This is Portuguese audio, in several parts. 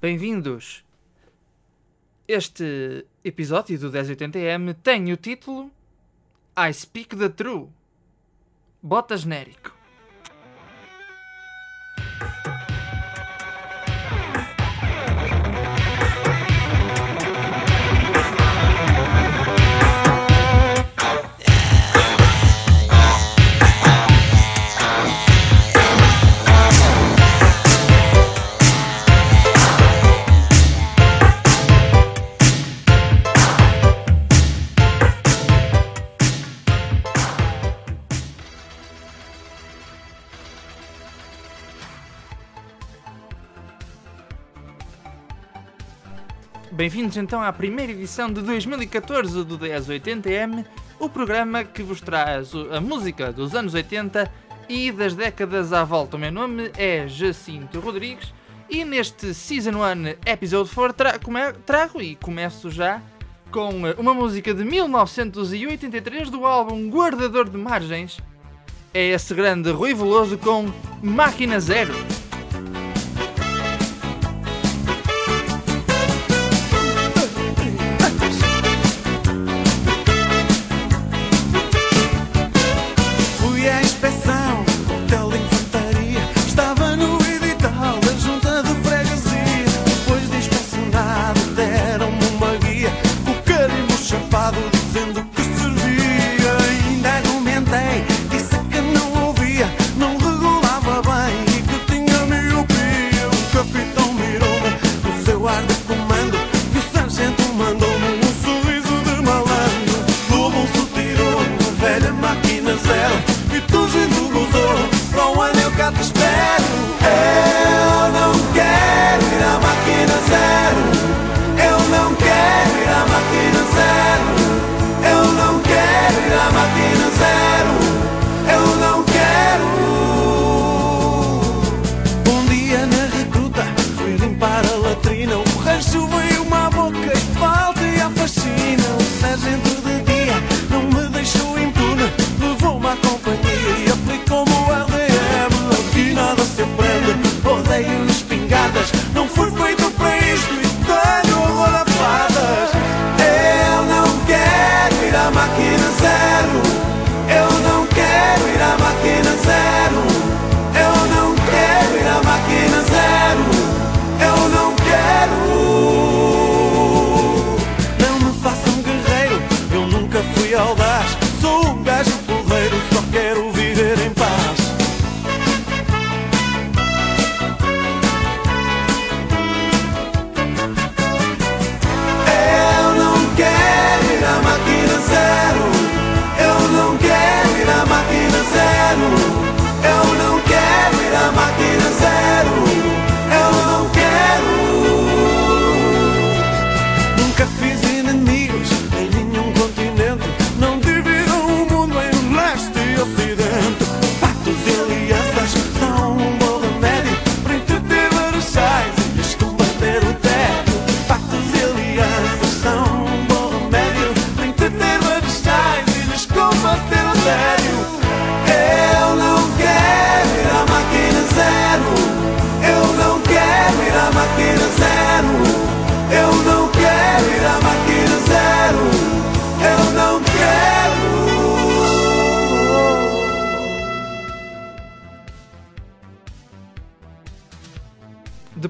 Bem-vindos! Este episódio do 1080M tem o título I Speak the True. Bota genérico. Bem-vindos então à primeira edição de 2014 do 1080M, o programa que vos traz a música dos anos 80 e das décadas à volta. O meu nome é Jacinto Rodrigues e neste Season 1 Episode 4 tra trago e começo já com uma música de 1983 do álbum Guardador de Margens. É esse grande Rui Veloso com Máquina Zero.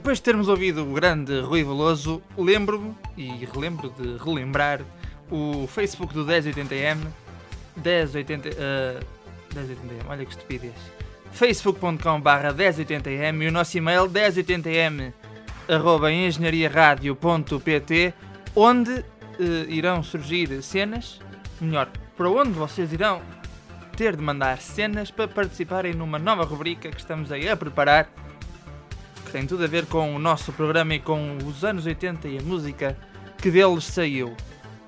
Depois de termos ouvido o grande Rui Veloso, lembro-me e relembro de relembrar o Facebook do 1080M. 1080, uh, 1080M, olha que estupidez. facebook.com barra 1080M e o nosso e-mail 1080m arroba engenhariaradio.pt onde uh, irão surgir cenas, melhor, para onde vocês irão ter de mandar cenas para participarem numa nova rubrica que estamos aí a preparar que tem tudo a ver com o nosso programa e com os anos 80 e a música que deles saiu.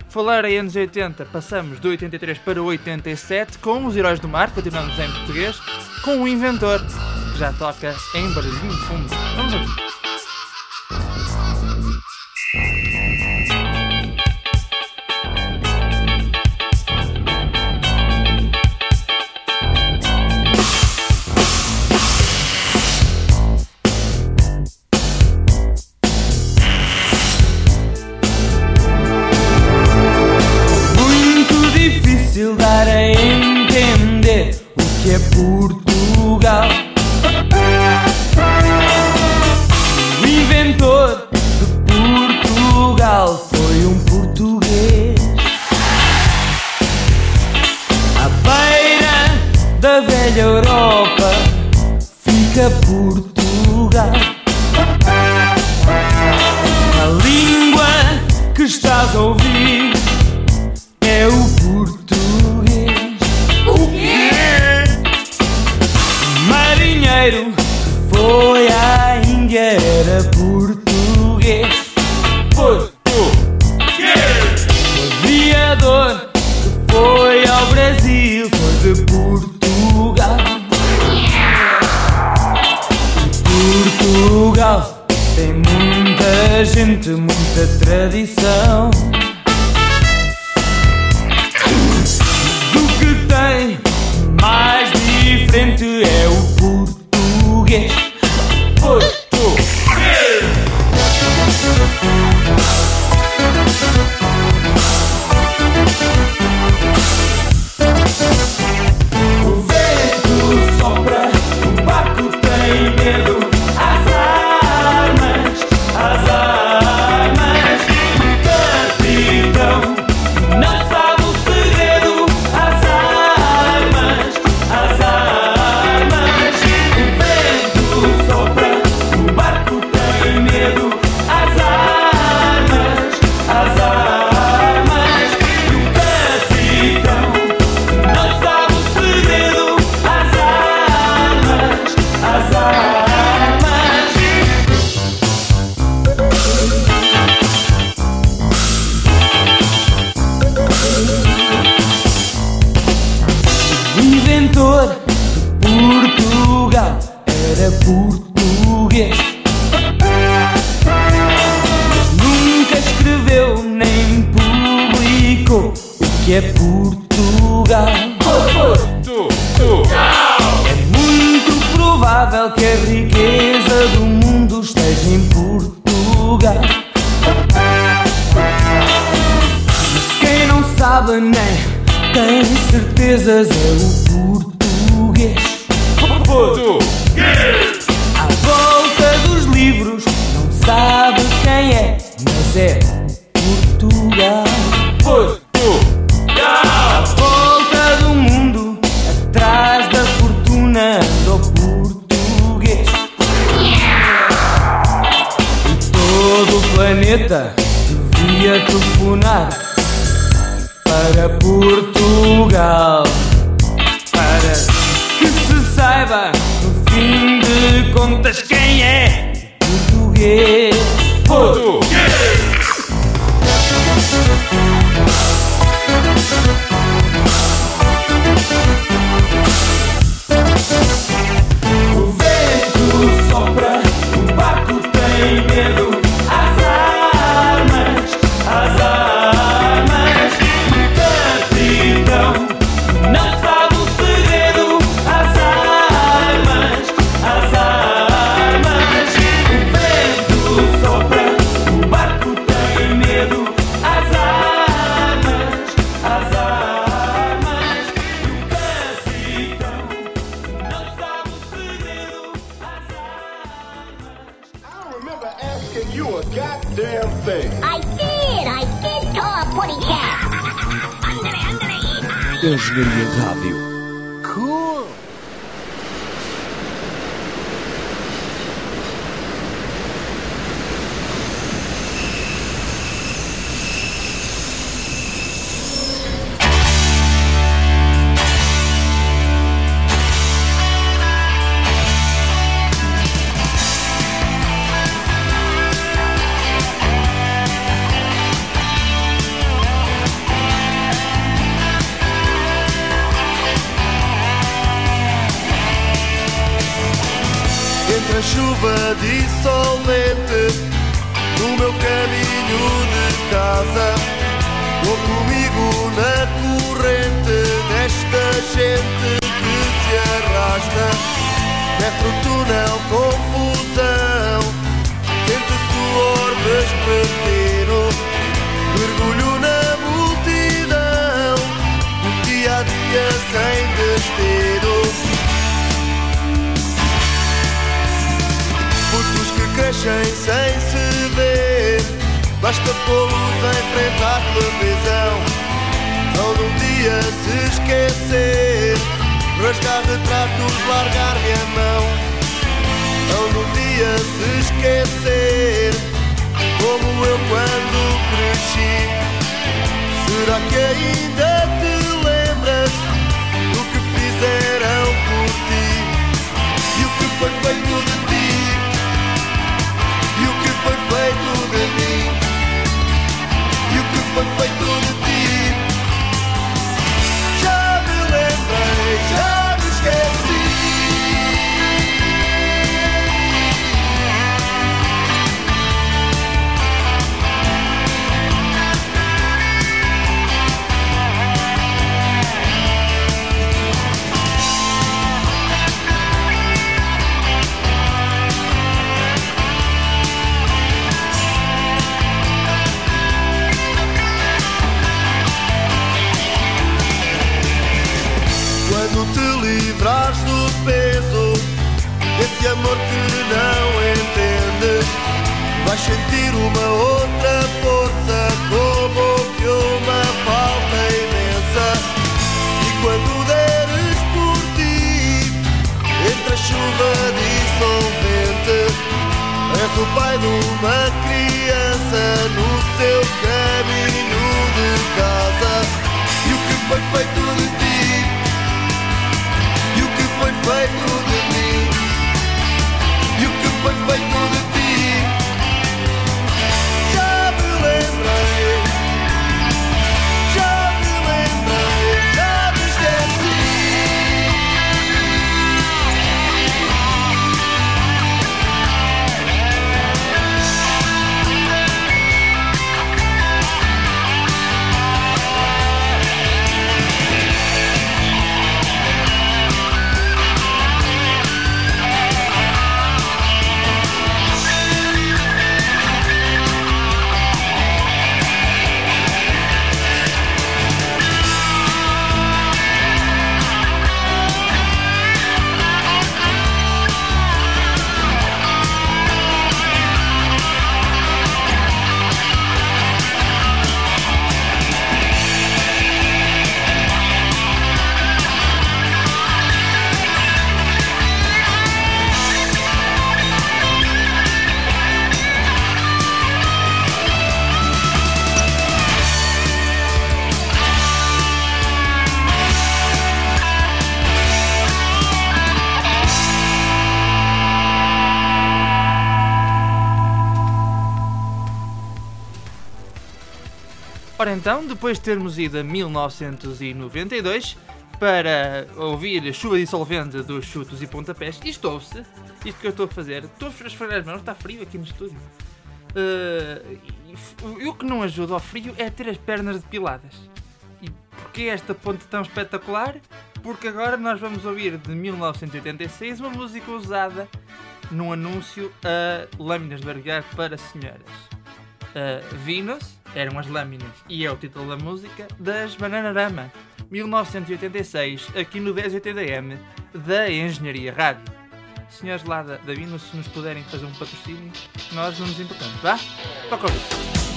Falar em anos 80, passamos do 83 para o 87 com os Heróis do Mar, continuamos em português, com o Inventor, que já toca em barulhinho de fundo. Vamos ouvir. Muita gente, muita tradição. Mas o que tem mais diferente é o português. Português! Provável que a riqueza do mundo esteja em Portugal. Quem não sabe nem tem certezas é o português. Português! A goddamn thing. I did! I did call a putty cat! Engenharia Rádio. Cool. Chuva dissolvente No meu caminho de casa. Vou comigo na corrente Desta gente que te arrasta. Metro, túnel, confusão Quente suor vespertino. Mergulho na multidão Um dia a dia sem destino Crescem sem se ver. Basta pô-los em frente à televisão Ou num dia se esquecer. Rasgar retratos, largar-me a mão. Ou num dia se esquecer. Como eu quando cresci. Será que ainda te lembras Do que fizeram por ti? E o que foi feito de ti but wait till the amor que não entende. Vai sentir uma outra força Como que uma falta imensa. E quando deres por ti Entre a chuva dissolvente. És o pai de uma criança No seu caminho de casa. E o que foi Ora então, depois de termos ido a 1992 para ouvir a chuva dissolvente dos chutos e pontapés, isto ouve-se, isto que eu estou a fazer, estou a esfregar as mãos, está frio aqui no estúdio. Uh, o que não ajuda ao frio é ter as pernas depiladas. E porquê esta ponte tão espetacular? Porque agora nós vamos ouvir de 1986 uma música usada num anúncio a lâminas de barbear para senhoras. Uh, Venus eram as lâminas e é o título da música das Bananarama 1986 aqui no 1080M da Engenharia Rádio Senhores lá da, da Venus se nos puderem fazer um patrocínio nós não nos importamos, vá? Toca ouvir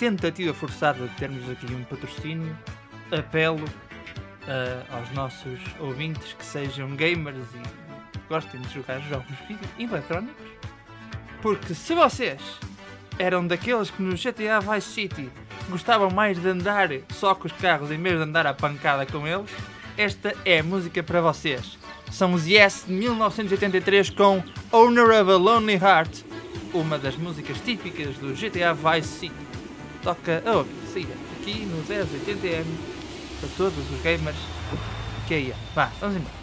tentativa forçada de termos aqui um patrocínio, apelo ah, aos nossos ouvintes que sejam gamers e gostem de jogar jogos eletrónicos. Porque se vocês eram daqueles que no GTA Vice City gostavam mais de andar só com os carros em vez de andar à pancada com eles, esta é a música para vocês. São os Yes de 1983 com Owner of a Lonely Heart, uma das músicas típicas do GTA Vice City. Toca a siga, aqui no 1080M, para todos os gamers que aí há. Vá, vamos embora.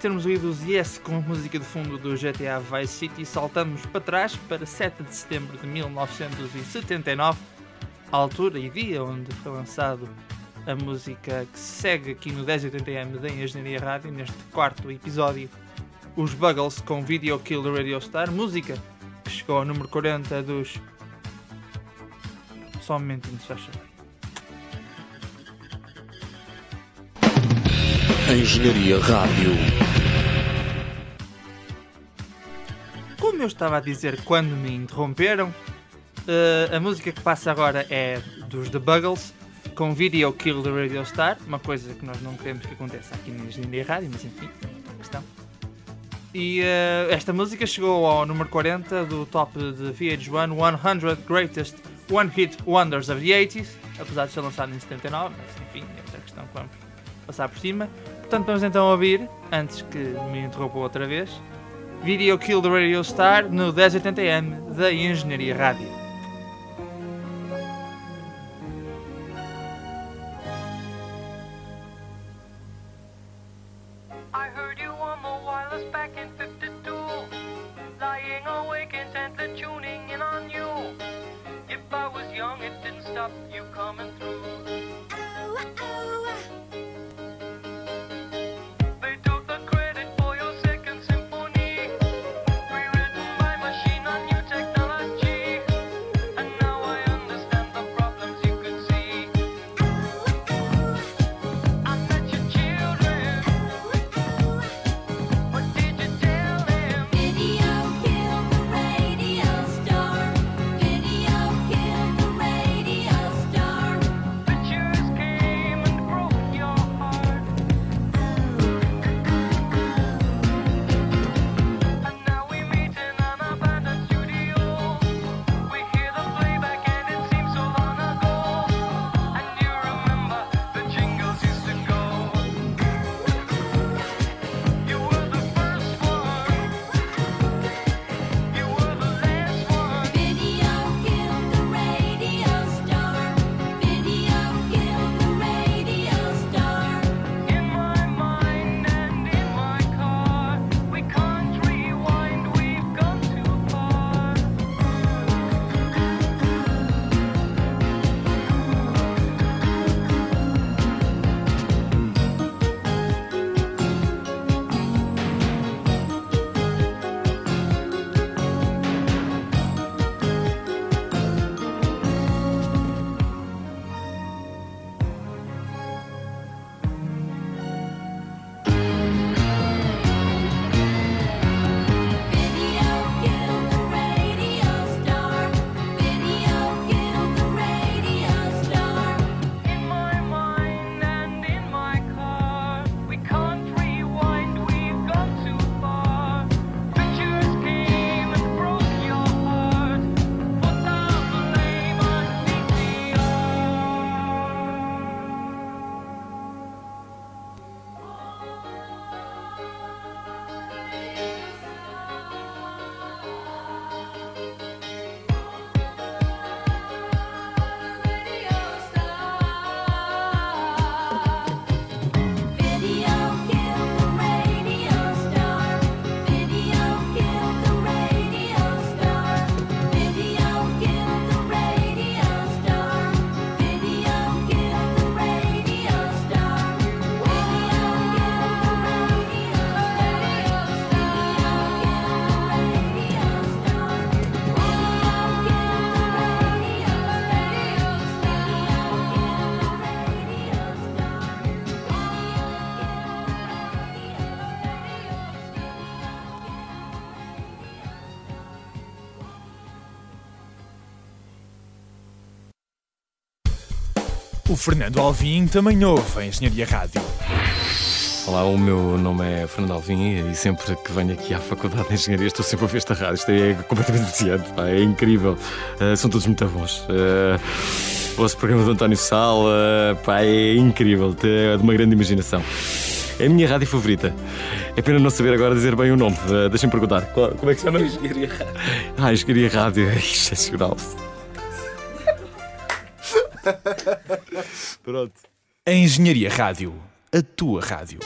Termos ouído os Yes com a música de fundo do GTA Vice City, saltamos para trás para 7 de setembro de 1979, a altura e dia onde foi lançado a música que segue aqui no 1080M da Engenharia Rádio, neste quarto episódio, os Buggles com Video Kill Radio Star, música que chegou ao número 40 dos. Só um momentinho, se. Engenharia Rádio. Como eu estava a dizer quando me interromperam, eh, a música que passa agora é dos The Buggles, com Video Kill the Radio Star, uma coisa que nós não queremos que aconteça aqui na Engenharia Rádio, mas enfim, é outra questão. E eh, esta música chegou ao número 40 do top de VH1 100 Greatest One Hit Wonders of the 80s, apesar de ser lançado em 79, mas enfim, é outra questão que vamos passar por cima. Portanto, vamos então ouvir, antes que me interrompam outra vez, Video Kill the Radio Star no 1080M da Engenharia Rádio. Fernando Alvim também ouve a Engenharia Rádio. Olá, o meu nome é Fernando Alvim e sempre que venho aqui à Faculdade de Engenharia estou sempre a ver esta rádio. Isto é completamente viciante, pá, é incrível. Uh, são todos muito bons. Uh, ouço o programa do António Sala, pá, é incrível, é de uma grande imaginação. É a minha rádio favorita. É pena não saber agora dizer bem o nome. Uh, Deixem-me perguntar. Qual- como é que se chama? Engenharia Rádio. Ah, Engenharia Rádio, é excepcional. Pronto. A Engenharia Rádio, a tua rádio.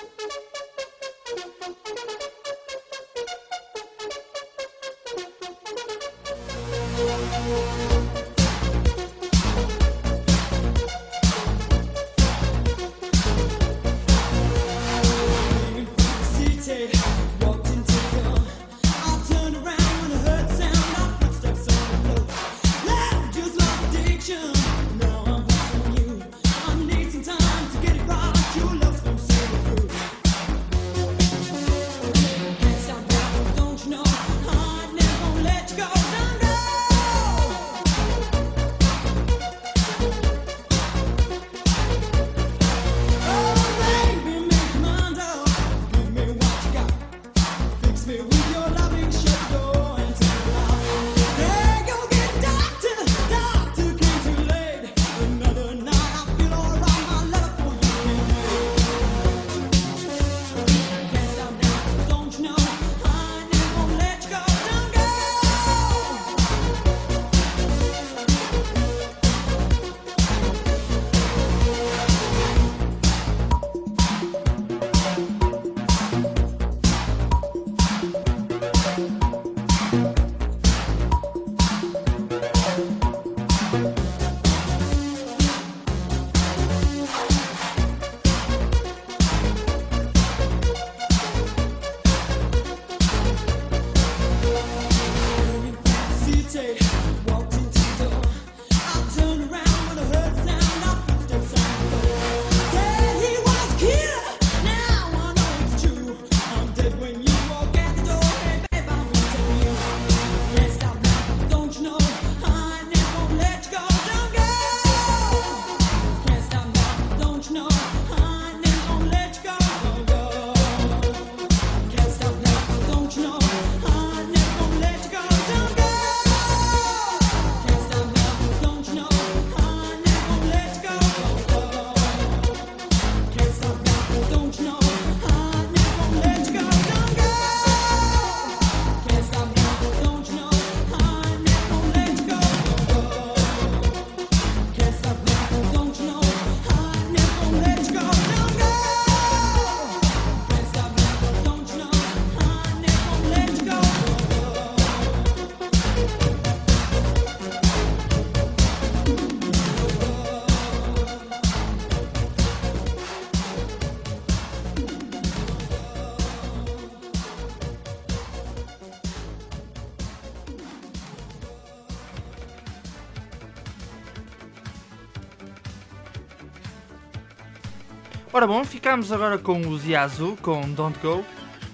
Ora bom, ficamos agora com o Ziazu, com Don't Go,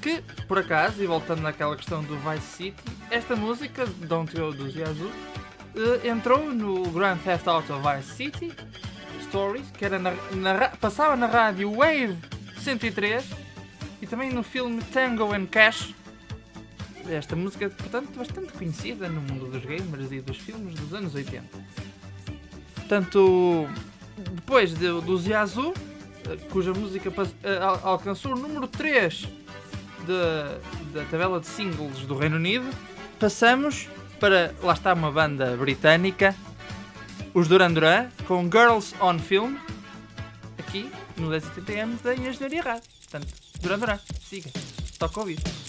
que, por acaso, e voltando naquela questão do Vice City, esta música, Don't Go, do Ziazu, eh, entrou no Grand Theft Auto Vice City Stories, que era na, na passava na rádio Wave 103, e também no filme Tango and Cash. Esta música, portanto, bastante conhecida no mundo dos gamers e dos filmes dos anos 80. Portanto, depois de- do Ziazu, eh, cuja música eh, al- alcançou o número 3 de- da tabela de singles do Reino Unido, passamos para. Lá está uma banda britânica, os Duran Duran, com Girls on Film, aqui no 1080M da Engenharia Rádio. Portanto, Duran Duran, siga, toca ouvir. See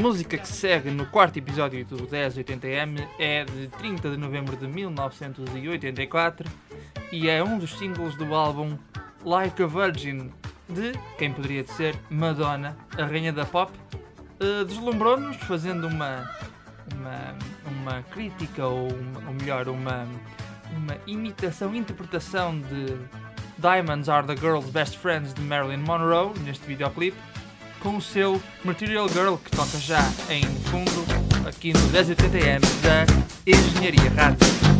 música que segue no quarto episódio do 1080M é de 30 de novembro de 1984 e é um dos singles do álbum Like a Virgin de quem poderia ser Madonna, a rainha da pop. Eh, Deslumbrou-nos fazendo uma, uma, uma crítica ou, uma- ou melhor, uma, uma imitação, interpretação de Diamonds Are the Girl's Best Friends de Marilyn Monroe neste videoclipe com o seu Material Girl que toca já em fundo aqui no 1080M da Engenharia Rádio.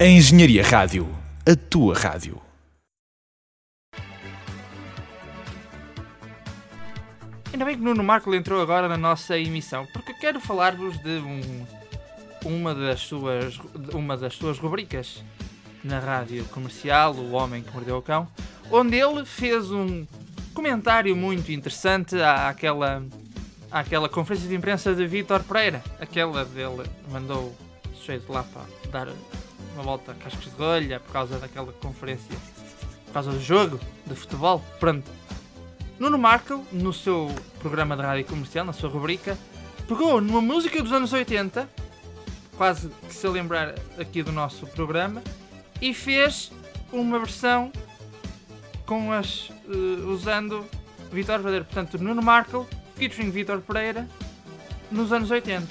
A Engenharia Rádio. A tua rádio. Ainda bem que Nuno Marco entrou agora na nossa emissão, porque quero falar-vos de um- uma, das suas, uma das suas rubricas na rádio comercial, O Homem que Mordeu o Cão, onde ele fez um comentário muito interessante à- àquela, àquela conferência de imprensa de Vítor Pereira. Aquela dele mandou o sujeito lá para dar uma volta a cascos de rolha por causa daquela conferência, por causa do jogo de futebol. Pronto. Nuno Markle, no seu programa de rádio comercial, na sua rubrica, pegou numa música dos anos 80, quase que se lembrar aqui do nosso programa, e fez uma versão com as. eh, usando Vitor Pereira. Portanto, Nuno Markle, featuring Vitor Pereira, nos anos 80.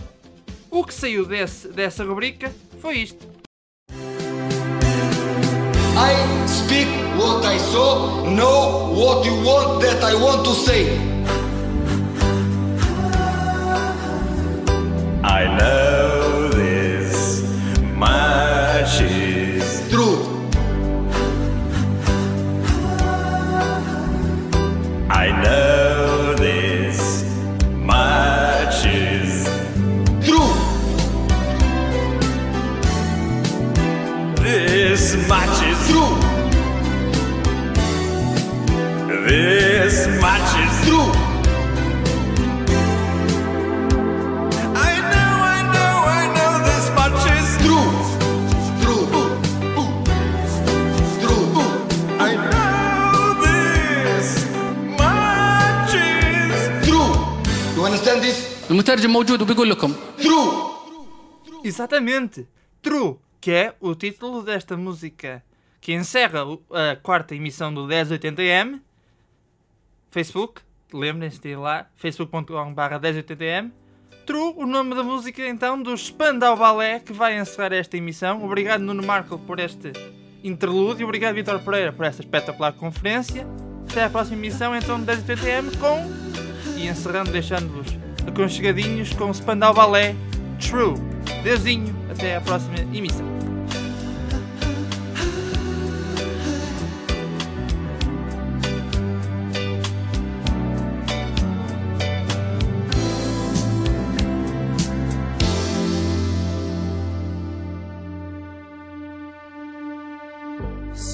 O que saiu desse, dessa rubrica foi isto. I speak what I saw, know what you want that I want to say. I know this much is True. this much is True. I know, I know, I know this much is True. True. True. I know this much is True. You understand this? المترجم موجود وبيقول لكم True. Exatamente. True, que é o título desta música que encerra a quarta emissão do 1080m. Facebook, lembrem-se de ir lá, facebook.com.br 1080m. True, o nome da música então do Spandau Ballet que vai encerrar esta emissão. Obrigado Nuno Marco por este interlúdio, obrigado Vitor Pereira por esta espetacular conferência. Até à próxima emissão então do 1080m com e encerrando deixando-vos aconchegadinhos com o Spandau Ballet True. Deusinho, até à próxima emissão.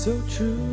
So true,